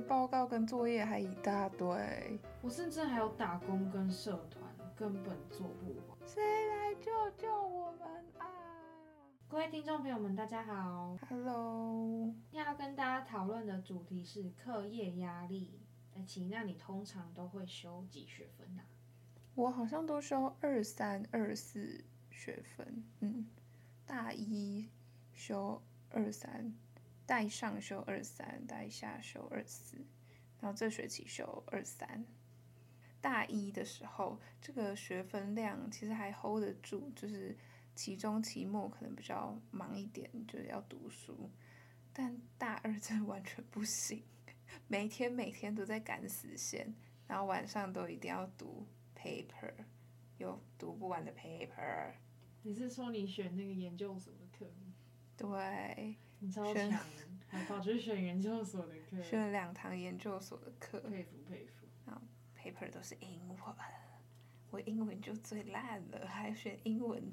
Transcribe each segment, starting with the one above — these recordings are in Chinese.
报告跟作业还一大堆，我甚至还有打工跟社团，根本做不完。谁来救救我们啊？各位听众朋友们，大家好，Hello，要跟大家讨论的主题是课业压力。哎，请，那你通常都会修几学分啊？我好像都修二三二四学分，嗯，大一修。二三，带上修二三，带下修二四，然后这学期修二三。大一的时候，这个学分量其实还 hold 得住，就是期中、期末可能比较忙一点，就是要读书。但大二真的完全不行，每天每天都在赶死线，然后晚上都一定要读 paper，有读不完的 paper。你是说你选那个研究所的课？对，你超强，还跑去选研究所的课，选了两堂研究所的课，佩服佩服。然后 paper 都是英文，我英文就最烂了，还选英文。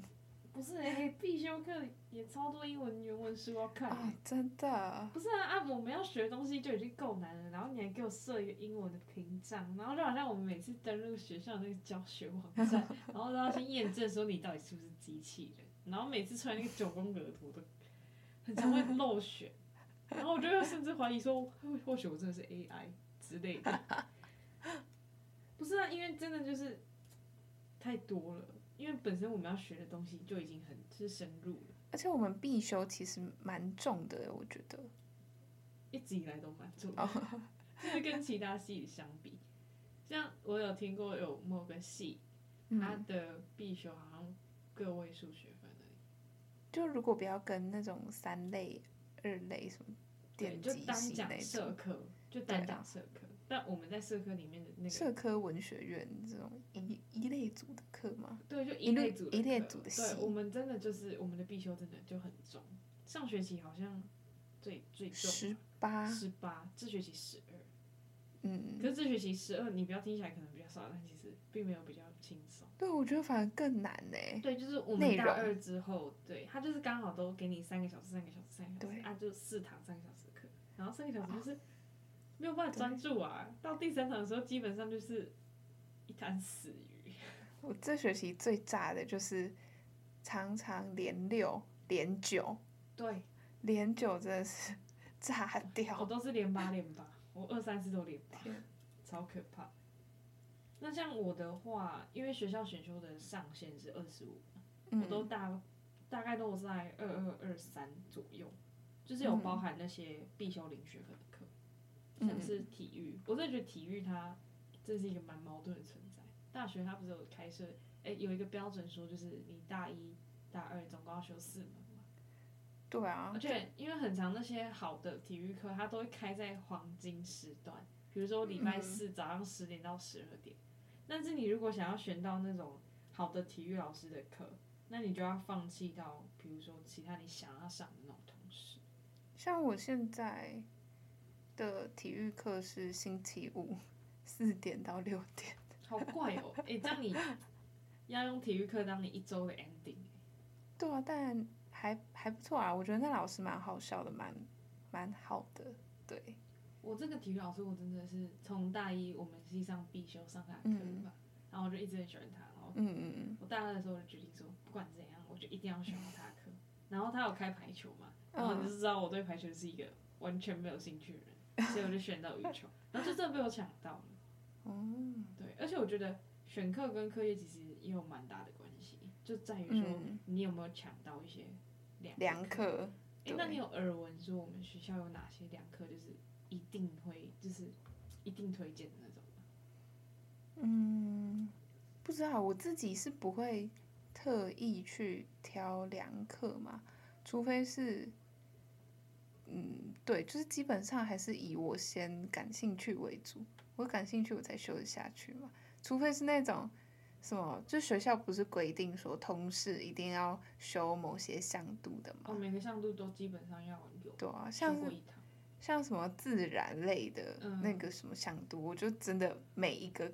不是哎、欸，必修课也超多英文原文书要看。啊，真的。不是啊，啊，我们要学的东西就已经够难了，然后你还给我设一个英文的屏障，然后就好像我们每次登录学校那个教学网站，然后都要去验证说你到底是不是机器人，然后每次出来那个九宫格图都。很常会漏选，然后我就甚至怀疑说，或许我真的是 AI 之类的。不是啊，因为真的就是太多了，因为本身我们要学的东西就已经很是深入了，而且我们必修其实蛮重的，我觉得一直以来都蛮重的，就是跟其他系相比，像我有听过有某个系，它的必修好像个位数学分而已。就如果不要跟那种三类、二类什么就单讲社科，就单讲社科。但我们在社科里面的那个社科文学院这种一一类组的课嘛，对，就一类组的一类组的系。对，我们真的就是我们的必修真的就很重。上学期好像最最重十八，十八，这学期十二。嗯，可是这学期十二，你不要听起来可能比较少，但其实并没有比较轻松。对，我觉得反而更难呢。对，就是我们大二之后，对，他就是刚好都给你三个小时，三个小时，三个小时，啊，就四堂三个小时然后三个小时就是没有办法专注啊。到第三场的时候，基本上就是一滩死鱼。我这学期最炸的就是常常连六连九，对，连九真的是 炸掉。我都是连八连八。我二三四都连八，超可怕。那像我的话，因为学校选修的上限是二十五，我都大大概都在二二二三左右，就是有包含那些必修零学分的课，嗯、像是体育。我真的觉得体育它这是一个蛮矛盾的存在。大学它不是有开设，哎、欸，有一个标准说，就是你大一、大二总共要修四门嘛。对啊，而且因为很长那些好的体育课，它都会开在黄金时段，比如说礼拜四早上十点到十二点。嗯、但是你如果想要选到那种好的体育老师的课，那你就要放弃到，比如说其他你想要上的那种。像我现在的体育课是星期五四点到六点，好怪哦！哎、欸，这样你要用体育课当你一周的 ending。对啊，但。还还不错啊，我觉得那老师蛮好笑的，蛮蛮好的。对，我这个体育老师，我真的是从大一我们系上必修上他的课吧，嗯、然后我就一直很喜欢他。然后，嗯嗯嗯，我大二的时候我就决定说，不管怎样，我就一定要选他的课。然后他有开排球嘛，然后你就知道我对排球是一个完全没有兴趣的人，所以我就选到羽球，然后就真的被我抢到了。嗯，对，而且我觉得选课跟课业其实也有蛮大的关系，就在于说你有没有抢到一些。良课，哎、欸，那你有耳闻说我们学校有哪些良课，就是一定会，就是一定推荐的那种吗？嗯，不知道，我自己是不会特意去挑良课嘛，除非是对，就是基本上还是以我先感兴趣为主，我感兴趣我才修得下去嘛。除非是那种什么，就学校不是规定说通识一定要修某些向度的嘛？哦，每个向度都基本上要有。对啊，像像什么自然类的那个什么向度，嗯、我就真的每一个。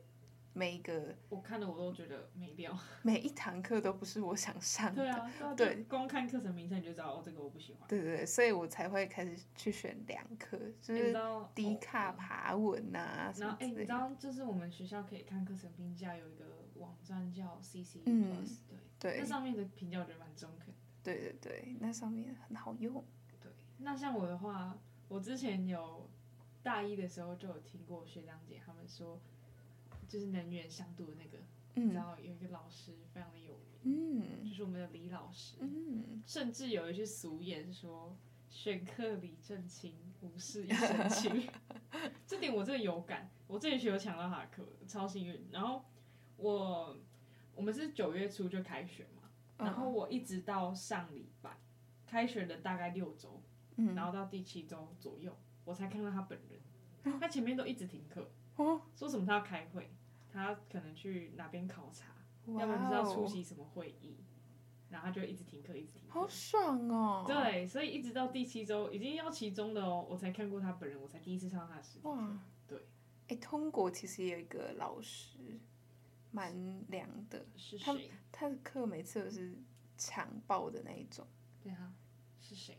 每一个我看的我都觉得没料，每一堂课都不是我想上的。对啊，对，光看课程名称你就知道哦，这个我不喜欢。对对对，所以我才会开始去选两科，就是低卡爬文呐、啊。然后哎，你知道，就是我们学校可以看课程评价有一个网站叫 CC Plus，对，那上面的评价我觉得蛮中肯的。对对对，那上面很好用。对，那像我的话，我之前有大一的时候就有听过学长姐他们说。就是能源相度的那个，你、嗯、知道有一个老师非常的有名，嗯，就是我们的李老师，嗯，甚至有一句俗言说“选课李正清，无事一身轻”，这点我真的有感。我这学期有抢到他的课，超幸运。然后我我们是九月初就开学嘛，然后我一直到上礼拜开学的大概六周，嗯，然后到第七周左右我才看到他本人，他前面都一直停课，哦，说什么他要开会。他可能去哪边考察要不然就是要出席什么会议，然后他就一直停课，一直停课。好爽哦！对，所以一直到第七周已经要期中的哦，我才看过他本人，我才第一次上他的视频。哇，对。哎、欸，通国其实也有一个老师，蛮凉的。是谁？他的课每次都是强暴的那一种。对啊，是谁？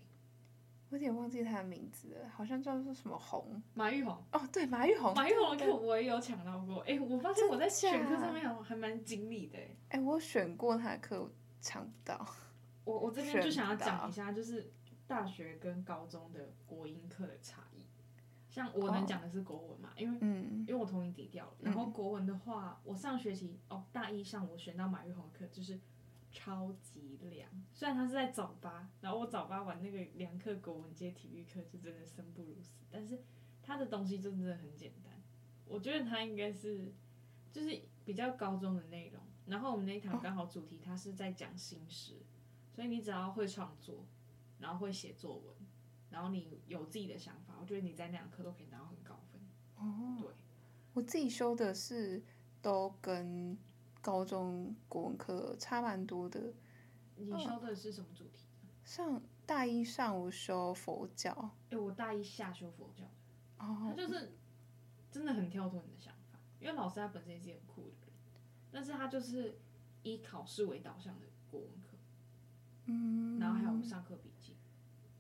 我有点忘记他的名字了，好像叫做什么红，马玉红。哦，对，马玉红。马玉红的课我也有抢到过，哎，我发现我在选课上面还蛮精密的，哎。哎，我选过他的课，我抢不到。我我这边就想要讲一下，就是大学跟高中的国音课的差异。像我能讲的是国文嘛，因为嗯，因为我统英抵掉了。然后国文的话，我上学期哦大一上我选到马玉红的课，就是。超级凉，虽然他是在早八，然后我早八玩那个凉课国文接体育课就真的生不如死，但是他的东西真的很简单，我觉得他应该是就是比较高中的内容，然后我们那一堂刚好主题他是在讲新诗，所以你只要会创作，然后会写作文，然后你有自己的想法，我觉得你在那堂课都可以拿到很高分。哦，对，我自己修的是都跟。高中国文课差蛮多的。你修的是什么主题？上大一上午修佛教。哎、欸，我大一下修佛教。哦。他就是真的很跳脱你的想法，因为老师他本身也是很酷的人，但是他就是以考试为导向的国文课。嗯。然后还有上课笔记。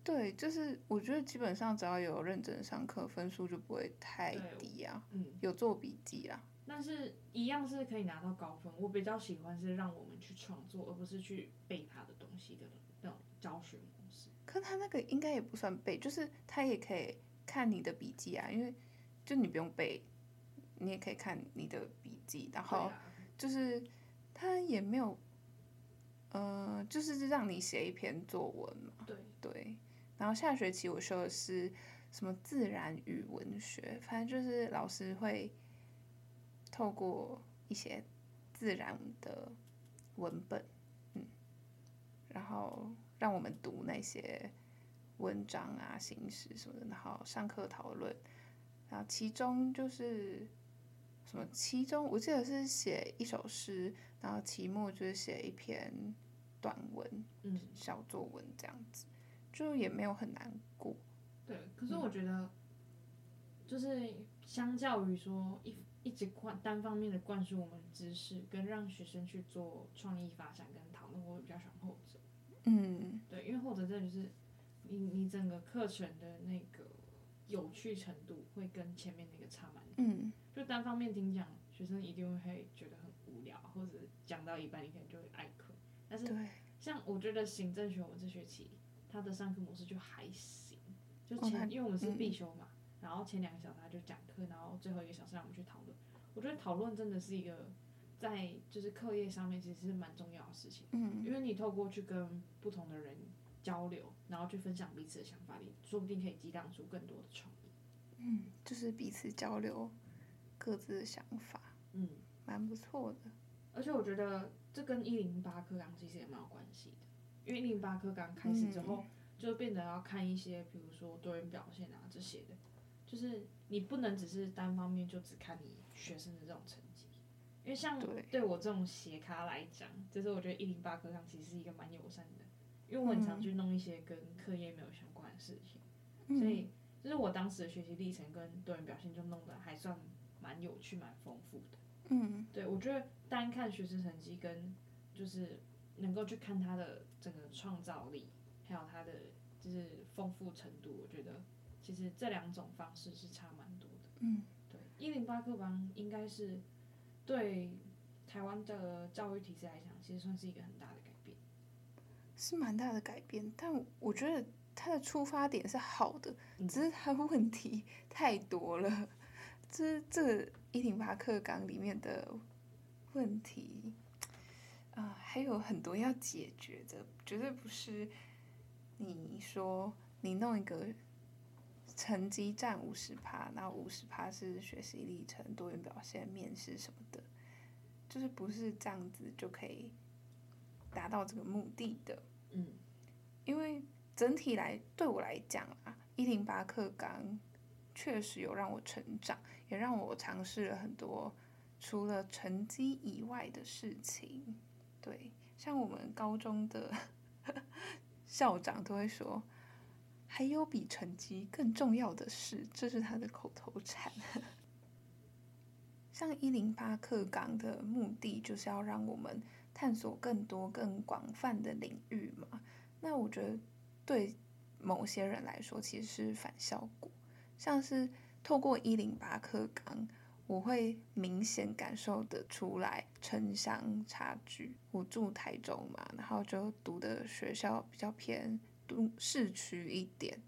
对，就是我觉得基本上只要有认真上课，分数就不会太低啊。嗯。有做笔记啊。但是一样是可以拿到高分。我比较喜欢是让我们去创作，而不是去背他的东西的那种教学模式。可他那个应该也不算背，就是他也可以看你的笔记啊，因为就你不用背，你也可以看你的笔记，然后就是他也没有，呃，就是让你写一篇作文嘛。对对。然后下学期我修的是什么自然与文学，反正就是老师会。透过一些自然的文本，嗯，然后让我们读那些文章啊、形式什么的，然后上课讨论，然后其中就是什么？其中我记得是写一首诗，然后期末就是写一篇短文，嗯，小作文这样子，就也没有很难过。对，可是我觉得，就是相较于说一。一直灌单方面的灌输我们知识，跟让学生去做创意发展跟讨论，我比较喜欢后者。嗯，对，因为后者真的就是你你整个课程的那个有趣程度会跟前面那个差蛮多。嗯，就单方面听讲，学生一定会觉得很无聊，或者讲到一半你可能就会爱课。但是像我觉得行政学我们这学期它的上课模式就还行，就前因为我们是必修嘛。然后前两个小时他就讲课，然后最后一个小时让我们去讨论。我觉得讨论真的是一个在就是课业上面其实是蛮重要的事情。嗯，因为你透过去跟不同的人交流，然后去分享彼此的想法，你说不定可以激荡出更多的创意。嗯，就是彼此交流各自的想法。嗯，蛮不错的。而且我觉得这跟一零八课纲其实也蛮有关系的，因为一零八课纲开始之后。嗯就变得要看一些，比如说多元表现啊这些的，就是你不能只是单方面就只看你学生的这种成绩，因为像对我这种斜咖来讲，就是我觉得一零八课上其实是一个蛮友善的，因为我很常去弄一些跟课业没有相关的事情，嗯、所以就是我当时的学习历程跟多元表现就弄得还算蛮有趣、蛮丰富的。嗯，对，我觉得单看学生成绩跟就是能够去看他的整个创造力，还有他的就是丰富程度，我觉得其实这两种方式是差蛮多的。嗯，对，一零八课纲应该是对台湾的教育体制来讲，其实算是一个很大的改变，是蛮大的改变。但我觉得他的出发点是好的，只是他问题太多了。这这一零八课纲里面的问题啊、呃，还有很多要解决的，绝对不是你说你弄一个成绩占五十趴，然后五十趴是学习历程、多元表现、面试什么的，就是不是这样子就可以达到这个目的的。嗯，因为整体来对我来讲啊，一零八课纲。确实有让我成长，也让我尝试了很多除了成绩以外的事情。对，像我们高中的 校长都会说，还有比成绩更重要的事，这是他的口头禅。像一零八课纲的目的就是要让我们探索更多、更广泛的领域嘛。那我觉得对某些人来说，其实是反效果。像是透过一零八课纲，我会明显感受得出来城乡差距。我住台中嘛，然后就读的学校比较偏都市区一点，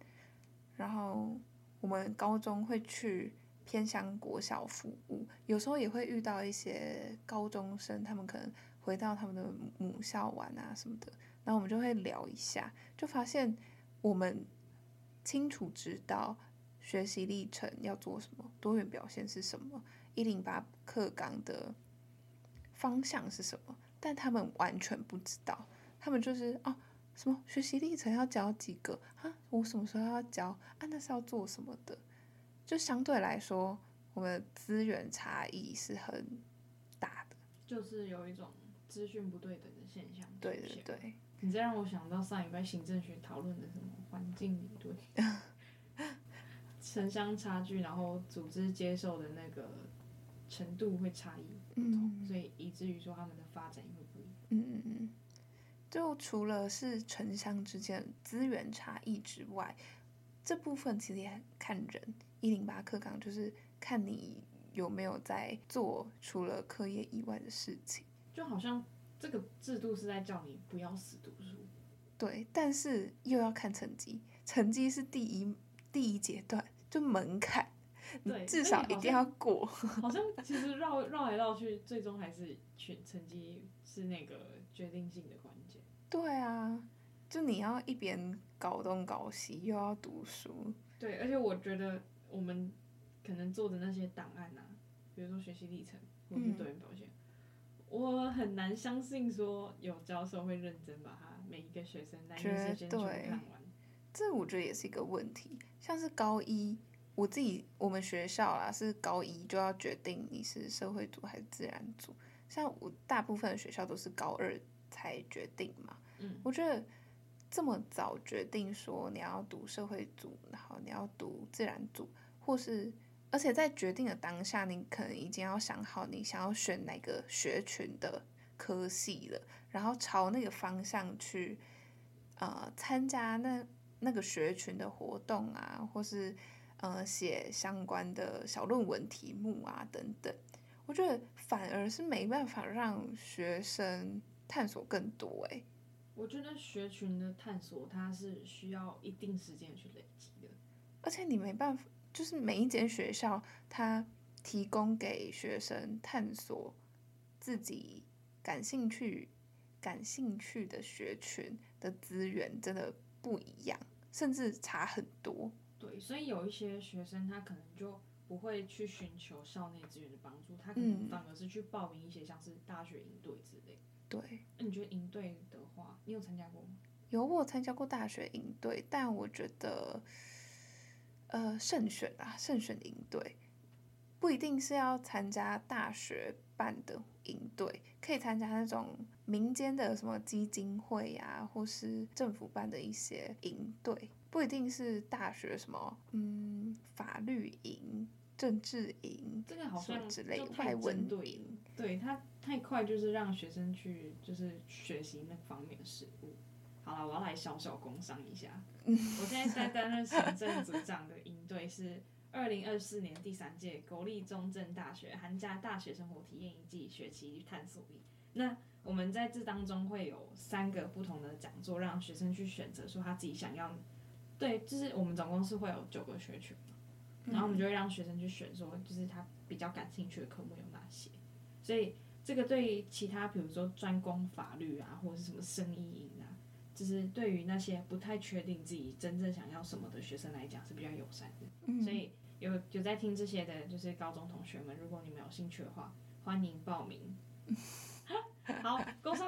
然后我们高中会去偏乡国小服务，有时候也会遇到一些高中生，他们可能回到他们的母校玩啊什么的，然后我们就会聊一下，就发现我们清楚知道。学习历程要做什么？多元表现是什么？一零八课纲的方向是什么？但他们完全不知道，他们就是哦，什么学习历程要教几个啊？我什么时候要教啊？那是要做什么的？就相对来说，我们的资源差异是很大的，就是有一种资讯不对等的现象。对对对，你这让我想到上一拜行政学讨论的什么环境理论。城乡差距，然后组织接受的那个程度会差异不同，嗯、所以以至于说他们的发展也会不一样。嗯嗯嗯。就除了是城乡之间资源差异之外，这部分其实也很看人。一零八课纲就是看你有没有在做除了课业以外的事情。就好像这个制度是在叫你不要死读书。对，但是又要看成绩，成绩是第一第一阶段。就门槛，对，至少一定要过。好像其实绕绕来绕去，最终还是选成绩是那个决定性的关键。对啊，就你要一边搞东搞西，又要读书。对，而且我觉得我们可能做的那些档案啊，比如说学习历程或是多元表现，嗯、我很难相信说有教授会认真把他每一个学生那一些先全部看完。这我觉得也是一个问题，像是高一，我自己我们学校啦是高一就要决定你是社会组还是自然组，像我大部分的学校都是高二才决定嘛。嗯，我觉得这么早决定说你要读社会组，然后你要读自然组，或是而且在决定的当下，你可能已经要想好你想要选哪个学群的科系了，然后朝那个方向去呃参加那。那个学群的活动啊，或是呃写相关的小论文题目啊等等，我觉得反而是没办法让学生探索更多诶。我觉得学群的探索它是需要一定时间去累积的，而且你没办法，就是每一间学校它提供给学生探索自己感兴趣、感兴趣的学群的资源，真的。不一样，甚至差很多。对，所以有一些学生他可能就不会去寻求校内资源的帮助，他可能反而是去报名一些像是大学营队之类。对，那你觉得营队的话，你有参加过吗？有我参加过大学营队，但我觉得，呃，慎选啊，慎选营队，不一定是要参加大学办的营队，可以参加那种民间的什么基金会呀、啊，或是政府办的一些营队，不一定是大学什么，嗯，法律营。政治营，这个好像之类外文营，对他太快，就是让学生去就是学习那方面的事物。好了，我要来小小工商一下。我现在在担任行政组长的营队是二零二四年第三届国立中正大学寒假大学生活体验一季学期探索营。那我们在这当中会有三个不同的讲座，让学生去选择说他自己想要。对，就是我们总共是会有九个学群。然后我们就会让学生去选，说就是他比较感兴趣的科目有哪些。所以这个对于其他，比如说专攻法律啊，或者是什么生意营啊，就是对于那些不太确定自己真正想要什么的学生来讲是比较友善的。所以有有在听这些的，就是高中同学们，如果你们有兴趣的话，欢迎报名。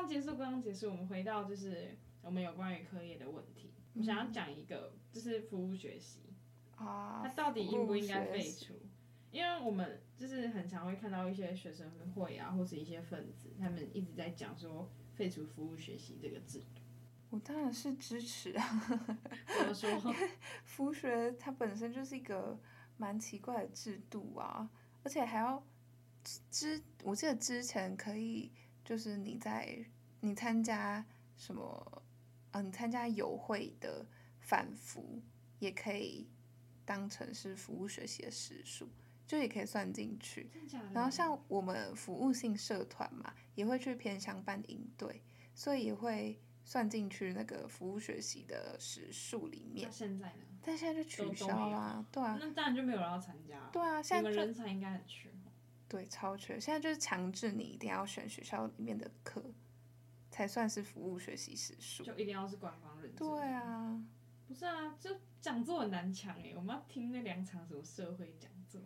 结束，刚刚结束，我们回到就是我们有关于课业的问题。我想要讲一个，就是服务学习。啊，它到底应不应该废除？因为我们就是很常会看到一些学生会啊，或是一些分子，他们一直在讲说废除服务学习这个制度。我当然是支持啊。怎么说？服学它本身就是一个蛮奇怪的制度啊，而且还要之，我记得之前可以就是你在你参加什么，嗯、呃，你参加友会的反服也可以。当成是服务学习的时数，就也可以算进去。然后像我们服务性社团嘛，也会去偏乡办营队，所以也会算进去那个服务学习的时数里面。现在呢？但现在就取消啦，对啊。那当然就没有人要参加。对啊，现在人才应该很缺。对，超缺。现在就是强制你一定要选学校里面的课，才算是服务学习时数。就一定要是官方认证。对啊。不是啊，就讲座很难抢哎，我们要听那两场什么社会讲座。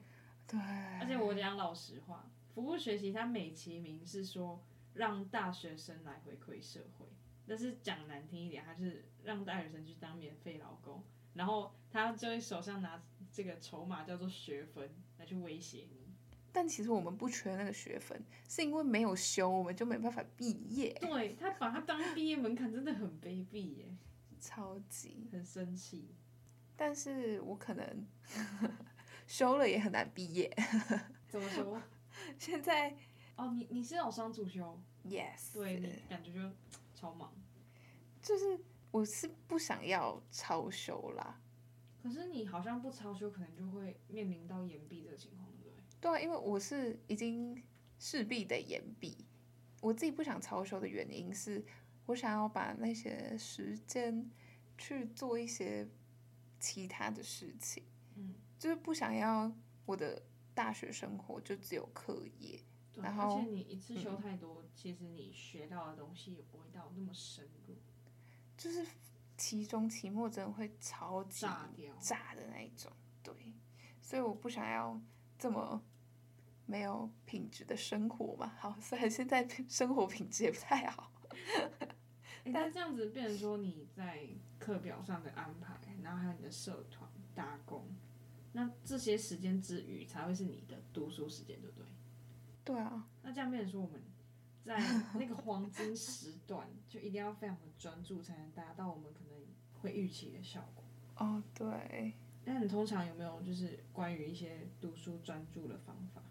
对。而且我讲老实话，服务学习它美其名是说让大学生来回馈社会，但是讲难听一点，它就是让大学生去当免费劳工，然后他就会手上拿这个筹码叫做学分来去威胁你。但其实我们不缺那个学分，是因为没有修，我们就没办法毕业。对，他把它当毕业门槛，真的很卑鄙耶。超级很生气，但是我可能 修了也很难毕业。怎么说？现在哦，你你是有双主修？Yes。对，你感觉就超忙。就是我是不想要超修啦。可是你好像不超修，可能就会面临到延毕这个情况，对啊，因为我是已经势必得延毕。我自己不想超修的原因是。我想要把那些时间去做一些其他的事情，嗯，就是不想要我的大学生活就只有课业，对，然后而且你一次修太多，嗯，其实你学到的东西也不会到那么深入，就是期中、期末真的会超级炸的那一种，对，所以我不想要这么没有品质的生活嘛。好，虽然现在生活品质也不太好。欸、但这样子变成说你在课表上的安排，然后还有你的社团打工，那这些时间之余才会是你的读书时间，对不对？对啊。那这样变成说我们在 那个黄金时段就一定要非常的专注，才能达到我们可能会预期的效果。哦，对。那你通常有没有就是关于一些读书专注的方法？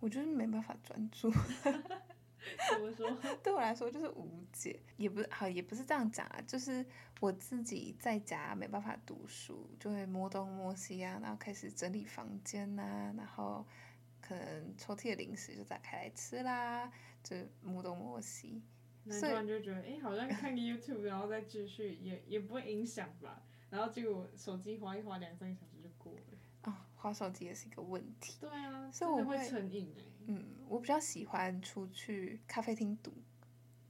我就是没办法专注。怎么说？对我来说就是无解，也不是好，也不是这样讲啊，就是我自己在家没办法读书，就会摸东摸西啊，然后开始整理房间呐、啊，然后可能抽屉的零食就打开来吃啦，就摸东摸西。那突然就觉得，哎、欸，好像看个 YouTube，然后再继续，也也不会影响吧？然后结果手机滑一滑，两三个小时就过了。啊、哦，滑手机也是一个问题。对啊，所以我会成瘾哎。嗯，我比较喜欢出去咖啡厅读。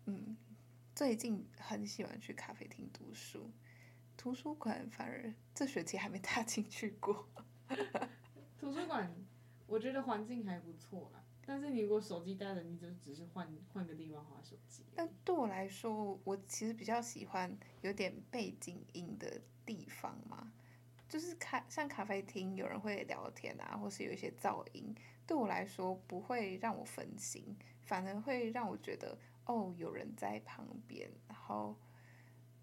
嗯，最近很喜欢去咖啡厅读书，图书馆反而这学期还没踏进去过。图书馆，我觉得环境还不错啦。但是你如果手机带着，你就只是换换个地方划手机。但对我来说，我其实比较喜欢有点背景音的地方嘛，就是咖像咖啡厅有人会聊天啊，或是有一些噪音，对我来说不会让我分心，反而会让我觉得哦，有人在旁边，然后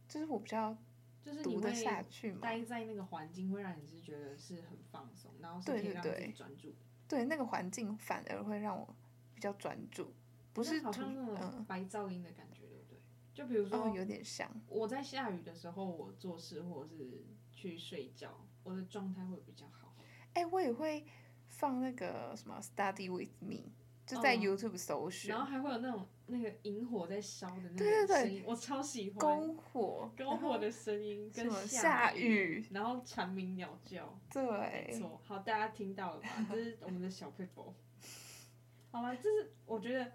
就是我比较就是读得下去嘛，待在那个环境会让你是觉得是很放松，然后是可以让你专注。对，那个环境反而会让我比较专注，不是好像那种白噪音的感觉，对不对？就比如说，哦，有点像我在下雨的时候，我做事或者是去睡觉，我的状态会比较好。哎，我也会放那个什么 Study with me，就在 YouTube 搜寻，然后还会有那种那个萤火在烧的那个声音，我超喜欢篝火篝火的声音跟下雨，然后蝉鸣鸟叫，对，没错。好，大家听到了吧？这是我们的小撇步。好了，这是我觉得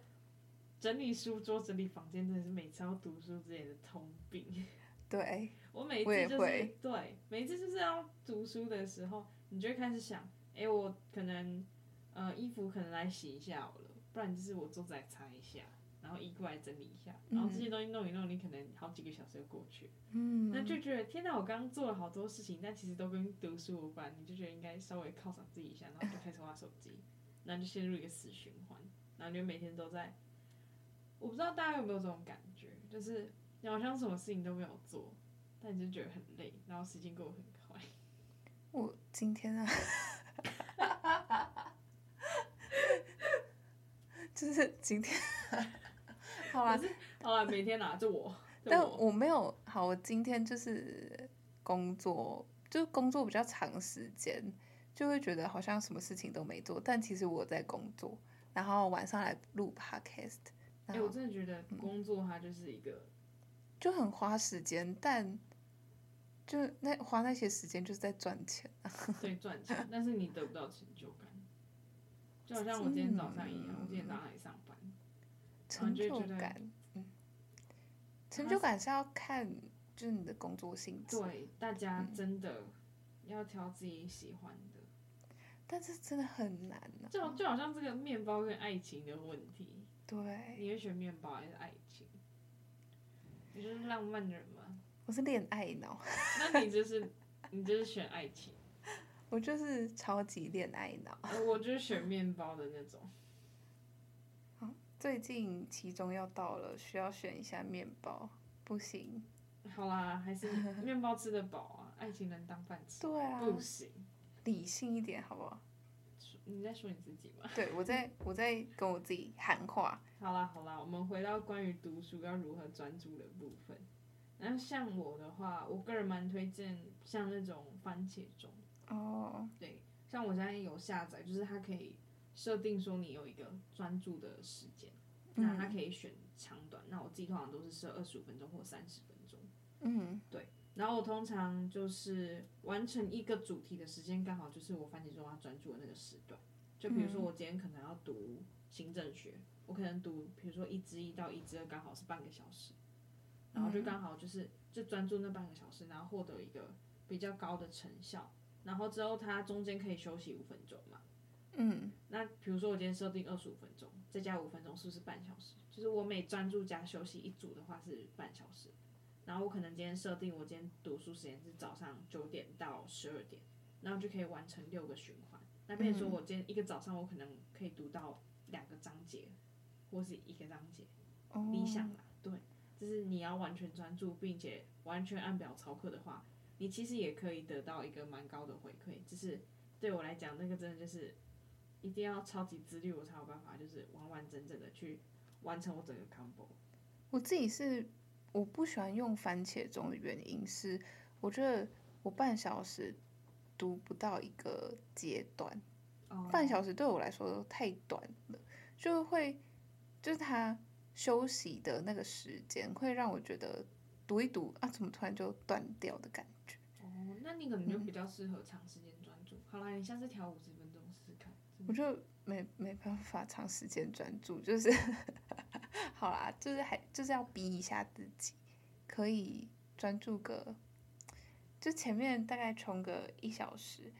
整理书桌、整理房间真的是每次要读书之前的通病。对，我每一次就是对，每一次就是要读书的时候，你就会开始想，哎，我可能呃衣服可能来洗一下好了，不然就是我桌子来擦一下，然后衣柜来整理一下，然后这些东西弄一弄，你可能好几个小时就过去，嗯，那就觉得天哪，我刚刚做了好多事情，但其实都跟读书无关，你就觉得应该稍微犒赏自己一下，然后就开始玩手机，然后就陷入一个死循环，然后就每天都在，我不知道大家有没有这种感觉，就是。你好像什么事情都没有做，但你就觉得很累，然后时间过得很快。我今天啊，就是今天，好啦，好啦，每天拿着我，但我没有好，我今天就是工作，就是工作比较长时间，就会觉得好像什么事情都没做，但其实我在工作，然后晚上来录 podcast。哎、欸，我真的觉得工作它就是一个。嗯就很花时间，但就那花那些时间就是在赚钱啊。对，赚钱，但是你得不到成就感，就好像我今天早上一样，嗯、我今天早上来上班，成就感，嗯，成就感是要看就是你的工作性质。对，大家真的要挑自己喜欢的，嗯、但是真的很难呢、啊。就就好像这个面包跟爱情的问题，对，你会选面包还是爱情？你就是浪漫的人吗？我是恋爱脑。那你就是，你就是选爱情。我就是超级恋爱脑。我就是选面包的那种。最近期中要到了，需要选一下面包，不行。好啦，还是面包吃得饱啊，爱情能当饭吃。对啊。不行。理性一点，好不好？你在说你自己吗？对，我在我在跟我自己喊话。好啦好啦，我们回到关于读书要如何专注的部分。然后像我的话，我个人蛮推荐像那种番茄钟。哦。Oh. 对，像我现在有下载，就是它可以设定说你有一个专注的时间，嗯、那它可以选长短。那我自己通常都是设二十五分钟或三十分钟。嗯。对。然后我通常就是完成一个主题的时间，刚好就是我番茄钟要专注的那个时段。就比如说我今天可能要读行政学，我可能读，比如说一之一到一之二，刚好是半个小时，然后就刚好就是就专注那半个小时，然后获得一个比较高的成效。然后之后它中间可以休息五分钟嘛。嗯。那比如说我今天设定二十五分钟，再加五分钟，是不是半小时？就是我每专注加休息一组的话是半小时。然后我可能今天设定，我今天读书时间是早上九点到十二点，然后就可以完成六个循环。那比如说我今天一个早上，我可能可以读到两个章节，或是一个章节，理想啦，对，就是你要完全专注，并且完全按表操课的话，你其实也可以得到一个蛮高的回馈。就是对我来讲，那个真的就是一定要超级自律，我才有办法，就是完完整整的去完成我整个 combo。我自己是。我不喜欢用番茄钟的原因是，我觉得我半小时读不到一个阶段，oh. 半小时对我来说都太短了，就会就是他休息的那个时间会让我觉得读一读啊，怎么突然就断掉的感觉。哦，oh, 那你可能就比较适合长时间专注。嗯、好啦，你下次调五十分钟试试看。我就没没办法长时间专注，就是。好啦，就是还就是要逼一下自己，可以专注个，就前面大概冲个一小时，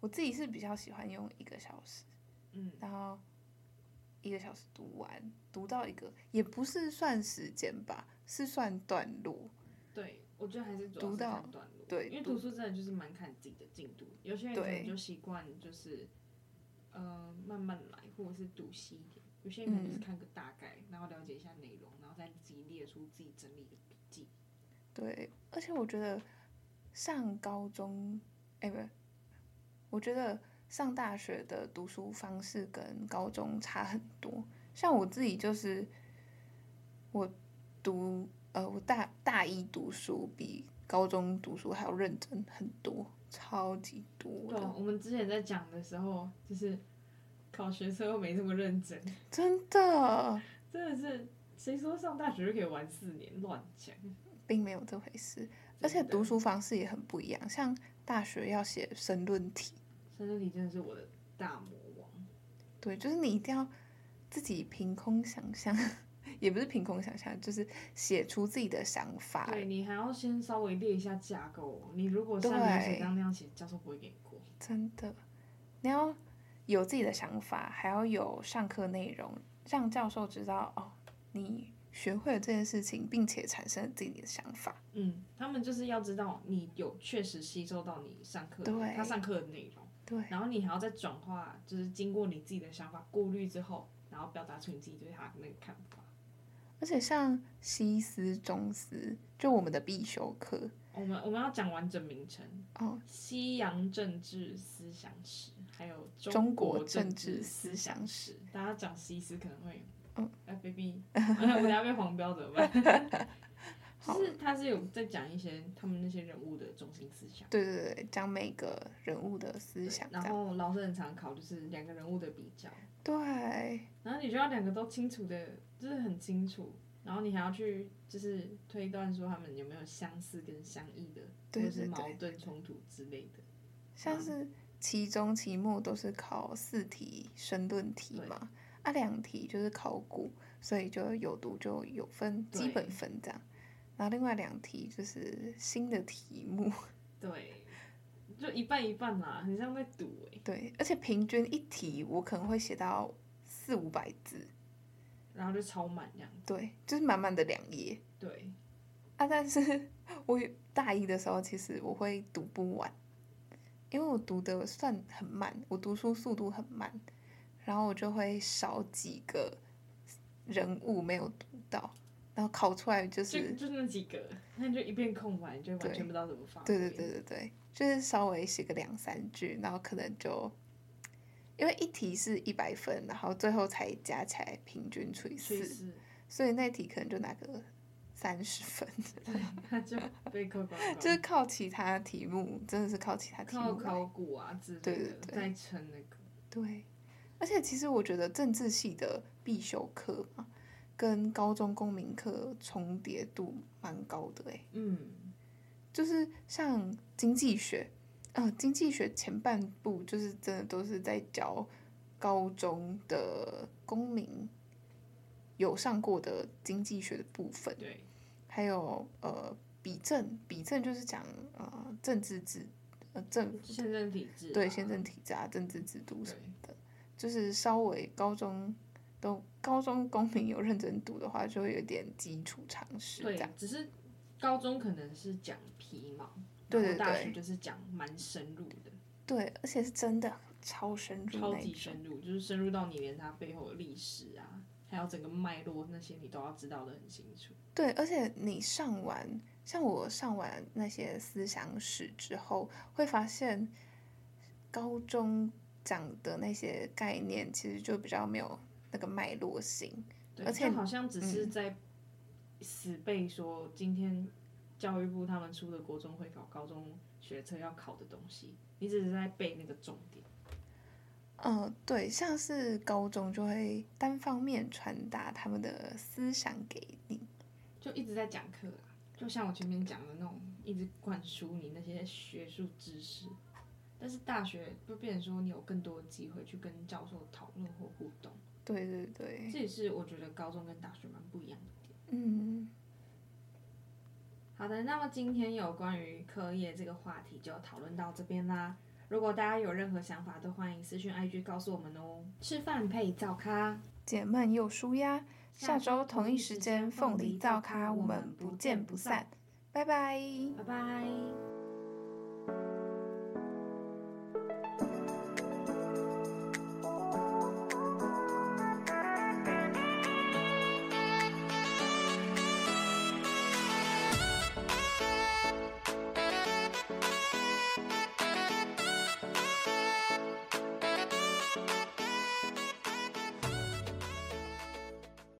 我自己是比较喜欢用一个小时，嗯，然后一个小时读完，读到一个也不是算时间吧，是算段落。对，我觉得还是主要是看段落。对，因为读书真的就是蛮看自己的进度。有些人可能就习惯就是，呃，慢慢来，或者是读细一点。有些人可能就是看个大概，嗯、然后了解一下内容，然后再自己列出自己整理的笔记。对，而且我觉得上高中，哎，不，我觉得上大学的读书方式跟高中差很多。像我自己就是，我读，呃，我大大一读书比高中读书还要认真很多，超级多。对，我们之前在讲的时候，就是考学车又没这么认真，真的，真的是谁说上大学就可以玩四年？乱讲。并没有这回事，而且读书方式也很不一样。像大学要写申论题，申论题真的是我的大魔王。对，就是你一定要自己凭空想象，也不是凭空想象，就是写出自己的想法。对，你还要先稍微列一下架构。你如果像你写刚那样写，教授不会给你过。真的，你要有自己的想法，还要有上课内容，让教授知道哦，你。学会了这件事情，并且产生了自己的想法。嗯，他们就是要知道你有确实吸收到你上课对他上课的内容。对。然后你还要再转化，就是经过你自己的想法过滤之后，然后表达出你自己对他的那个看法。而且像西斯、中斯，就我们的必修课，我们我们要讲完整名称哦，西洋政治思想史，还有中国政治思想史。大家讲西斯可能会。哎，baby，我等下被黄标怎么办？就是他是有在讲一些他们那些人物的中心思想。对对对，讲每个人物的思想。然后老师很常考，就是两个人物的比较。对。然后你就要两个都清楚的，就是很清楚。然后你还要去就是推断说他们有没有相似跟相异的，或者是矛盾冲突之类的。像是期中、期末都是考四题申论题嘛。啊，两题就是考古，所以就有读就有分基本分这样，然后另外两题就是新的题目，对，就一半一半啦，很像在赌哎。对，而且平均一题我可能会写到四五百字，然后就超满这样。对，就是满满的两页。对，啊，但是 我大一的时候其实我会读不完，因为我读的算很慢，我读书速度很慢。然后我就会少几个人物没有读到，然后考出来就是就，就那几个，那你就一片空白，就完全不知道怎么发。对对对对对，就是稍微写个两三句，然后可能就因为一题是一百分，然后最后才加起来平均除以四，所以那题可能就拿个三十分。对，他就被扣光光。就是靠其他题目，真的是靠其他题目。靠考古啊之类的，对对对，再撑那个。对。而且其实我觉得政治系的必修课嘛，跟高中公民课重叠度蛮高的哎。嗯，就是像经济学，呃，经济学前半部就是真的都是在教高中的公民有上过的经济学的部分。对。还有呃，比政，比政就是讲呃政治制，呃政宪政体制。对，宪政体制啊，政治制度什么的。就是稍微高中都高中公民有认真读的话，就会有点基础常识。对，只是高中可能是讲皮毛，对对对，大学就是讲蛮深入的。对，而且是真的超深入，超级深入，就是深入到你连它背后的历史啊，还有整个脉络那些，你都要知道的很清楚。对，而且你上完，像我上完那些思想史之后，会发现高中。讲的那些概念其实就比较没有那个脉络性，而且好像只是在死背说今天教育部他们出的国中会考高中学测要考的东西，你只是在背那个重点。嗯、呃，对，像是高中就会单方面传达他们的思想给你，就一直在讲课啊，就像我前面讲的那种，一直灌输你那些学术知识。但是大学就变成说，你有更多的机会去跟教授讨论或互动。对对对，这也是我觉得高中跟大学蛮不一样的点。嗯。好的，那么今天有关于课业这个话题就讨论到这边啦。如果大家有任何想法，都欢迎私讯 IG 告诉我们哦。吃饭配早咖，解闷又舒压。下周同一时间，凤梨早咖，我们不见不散。拜拜，拜拜。